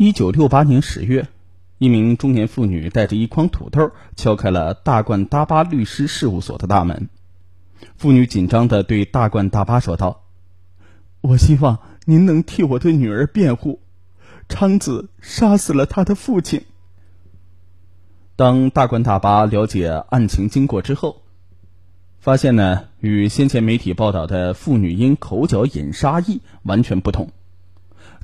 一九六八年十月，一名中年妇女带着一筐土豆敲开了大冠大巴律师事务所的大门。妇女紧张的对大冠大巴说道：“我希望您能替我的女儿辩护，昌子杀死了他的父亲。”当大冠大巴了解案情经过之后，发现呢，与先前媒体报道的妇女因口角引杀意完全不同。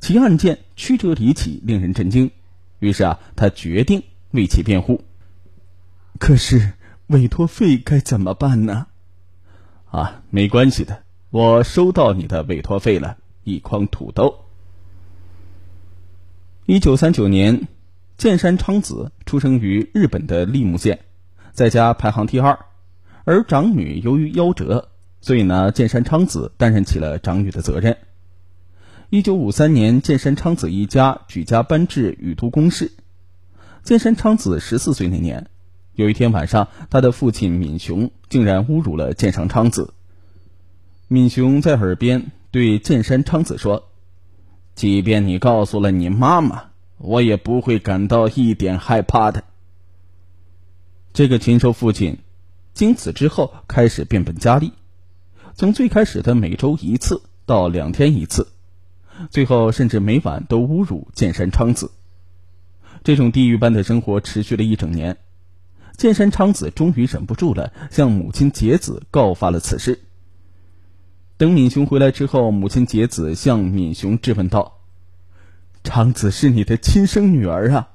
其案件曲折离奇，令人震惊。于是啊，他决定为其辩护。可是委托费该怎么办呢？啊，没关系的，我收到你的委托费了，一筐土豆。一九三九年，剑山昌子出生于日本的利木县，在家排行第二，而长女由于夭折，所以呢，剑山昌子担任起了长女的责任。一九五三年，剑山昌子一家举家搬至宇都宫市。剑山昌子十四岁那年，有一天晚上，他的父亲闵雄竟然侮辱了剑山昌子。闵雄在耳边对剑山昌子说：“即便你告诉了你妈妈，我也不会感到一点害怕的。”这个禽兽父亲，经此之后开始变本加厉，从最开始的每周一次到两天一次。最后，甚至每晚都侮辱剑山昌子。这种地狱般的生活持续了一整年，剑山昌子终于忍不住了，向母亲节子告发了此事。等敏雄回来之后，母亲节子向敏雄质问道：“昌子是你的亲生女儿啊，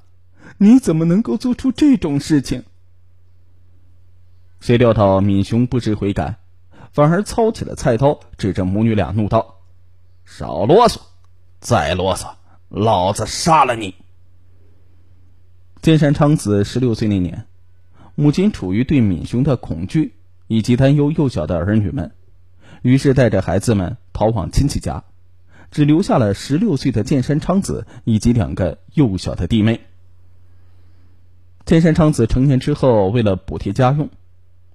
你怎么能够做出这种事情？”谁料到敏雄不知悔改，反而操起了菜刀，指着母女俩怒道：“少啰嗦！”再啰嗦，老子杀了你！剑山昌子十六岁那年，母亲处于对敏雄的恐惧以及担忧幼小的儿女们，于是带着孩子们逃往亲戚家，只留下了十六岁的剑山昌子以及两个幼小的弟妹。剑山昌子成年之后，为了补贴家用，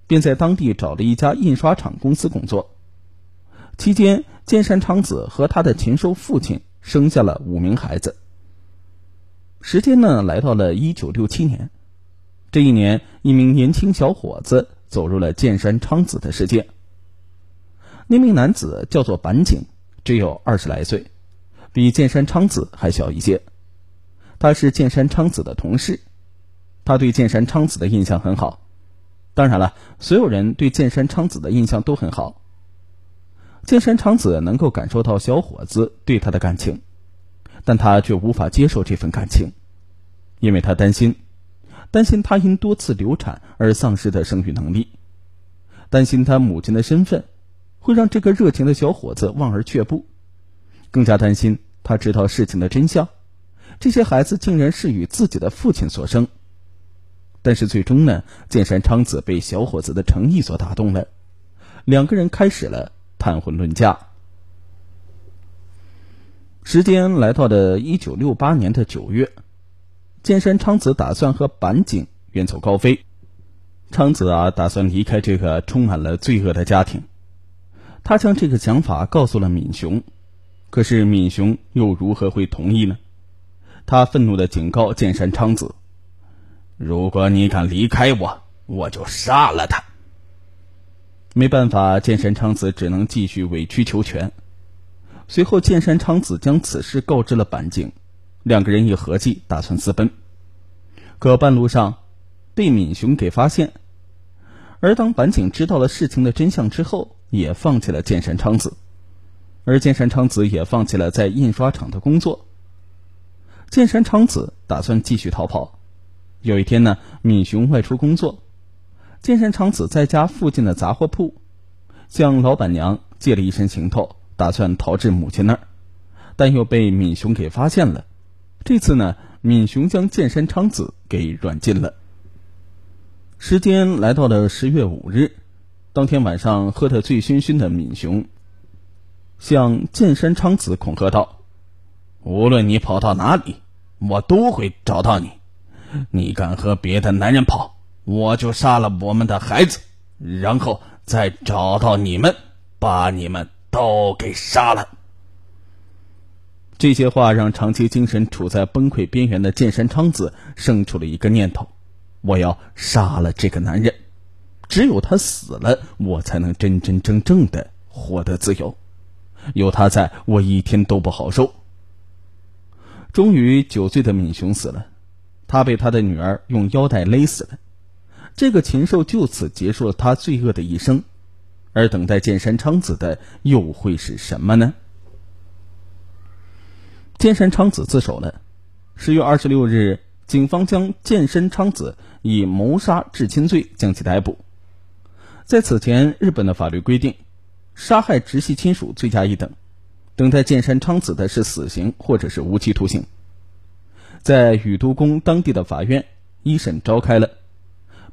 便在当地找了一家印刷厂公司工作。期间，剑山昌子和他的禽兽父亲。生下了五名孩子。时间呢，来到了一九六七年。这一年，一名年轻小伙子走入了剑山昌子的世界。那名男子叫做板井，只有二十来岁，比剑山昌子还小一些。他是剑山昌子的同事，他对剑山昌子的印象很好。当然了，所有人对剑山昌子的印象都很好。剑山昌子能够感受到小伙子对他的感情，但他却无法接受这份感情，因为他担心，担心他因多次流产而丧失的生育能力，担心他母亲的身份会让这个热情的小伙子望而却步，更加担心他知道事情的真相，这些孩子竟然是与自己的父亲所生。但是最终呢，剑山昌子被小伙子的诚意所打动了，两个人开始了。谈婚论嫁，时间来到了一九六八年的九月，剑山昌子打算和板井远走高飞。昌子啊，打算离开这个充满了罪恶的家庭。他将这个想法告诉了闵雄，可是闵雄又如何会同意呢？他愤怒的警告剑山昌子：“如果你敢离开我，我就杀了他。”没办法，剑山昌子只能继续委曲求全。随后，剑山昌子将此事告知了板井，两个人一合计，打算私奔。可半路上被闵雄给发现，而当板井知道了事情的真相之后，也放弃了剑山昌子，而剑山昌子也放弃了在印刷厂的工作。剑山昌子打算继续逃跑。有一天呢，闵雄外出工作。剑山昌子在家附近的杂货铺，向老板娘借了一身行头，打算逃至母亲那儿，但又被闵雄给发现了。这次呢，闵雄将剑山昌子给软禁了。时间来到了十月五日，当天晚上喝得醉醺醺的闵雄，向剑山昌子恐吓道：“无论你跑到哪里，我都会找到你。你敢和别的男人跑？”我就杀了我们的孩子，然后再找到你们，把你们都给杀了。这些话让长期精神处在崩溃边缘的剑山昌子生出了一个念头：我要杀了这个男人，只有他死了，我才能真真正正的获得自由。有他在，我一天都不好受。终于，九岁的敏雄死了，他被他的女儿用腰带勒死了。这个禽兽就此结束了他罪恶的一生，而等待剑山昌子的又会是什么呢？剑山昌子自首了。十月二十六日，警方将剑山昌子以谋杀至亲罪将其逮捕。在此前，日本的法律规定，杀害直系亲属罪加一等。等待剑山昌子的是死刑或者是无期徒刑。在宇都宫当地的法院，一审召开了，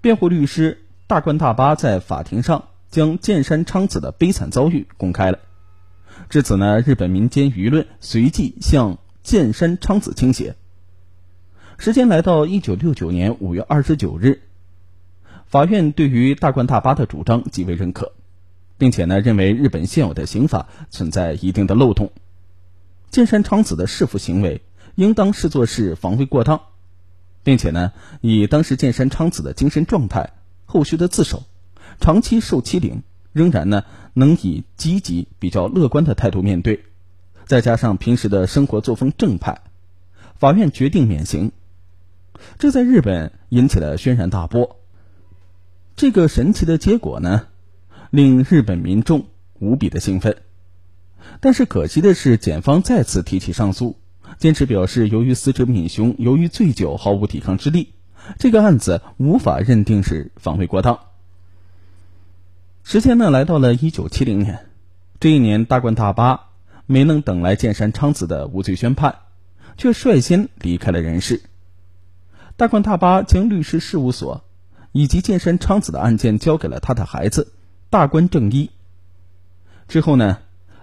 辩护律师大冠大巴在法庭上将剑山昌子的悲惨遭遇公开了。至此呢，日本民间舆论随即向剑山昌子倾斜。时间来到一九六九年五月二十九日，法院对于大冠大巴的主张极为认可。并且呢，认为日本现有的刑法存在一定的漏洞，剑山昌子的弑父行为应当视作是防卫过当，并且呢，以当时剑山昌子的精神状态、后续的自首、长期受欺凌，仍然呢能以积极、比较乐观的态度面对，再加上平时的生活作风正派，法院决定免刑，这在日本引起了轩然大波。这个神奇的结果呢？令日本民众无比的兴奋，但是可惜的是，检方再次提起上诉，坚持表示，由于死者敏雄由于醉酒毫无抵抗之力，这个案子无法认定是防卫过当。时间呢，来到了一九七零年，这一年大冠大巴没能等来剑山昌子的无罪宣判，却率先离开了人世。大冠大巴将律师事务所以及剑山昌子的案件交给了他的孩子。大官正一之后呢，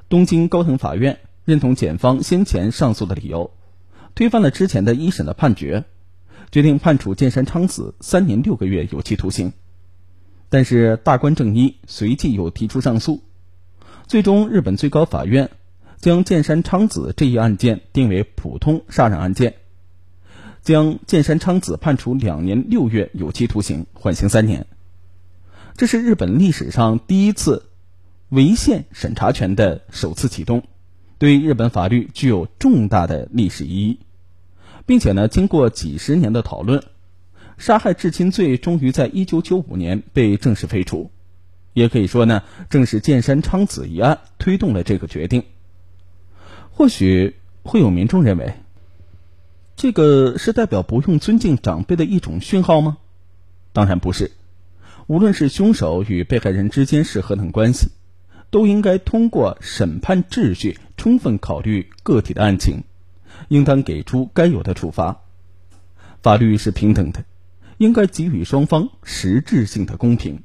东京高等法院认同检方先前上诉的理由，推翻了之前的一审的判决，决定判处剑山昌子三年六个月有期徒刑。但是大官正一随即又提出上诉，最终日本最高法院将剑山昌子这一案件定为普通杀人案件，将剑山昌子判处两年六月有期徒刑，缓刑三年。这是日本历史上第一次违宪审查权的首次启动，对日本法律具有重大的历史意义，并且呢，经过几十年的讨论，杀害至亲罪终于在一九九五年被正式废除。也可以说呢，正是剑山昌子一案推动了这个决定。或许会有民众认为，这个是代表不用尊敬长辈的一种讯号吗？当然不是。无论是凶手与被害人之间是何等关系，都应该通过审判秩序充分考虑个体的案情，应当给出该有的处罚。法律是平等的，应该给予双方实质性的公平。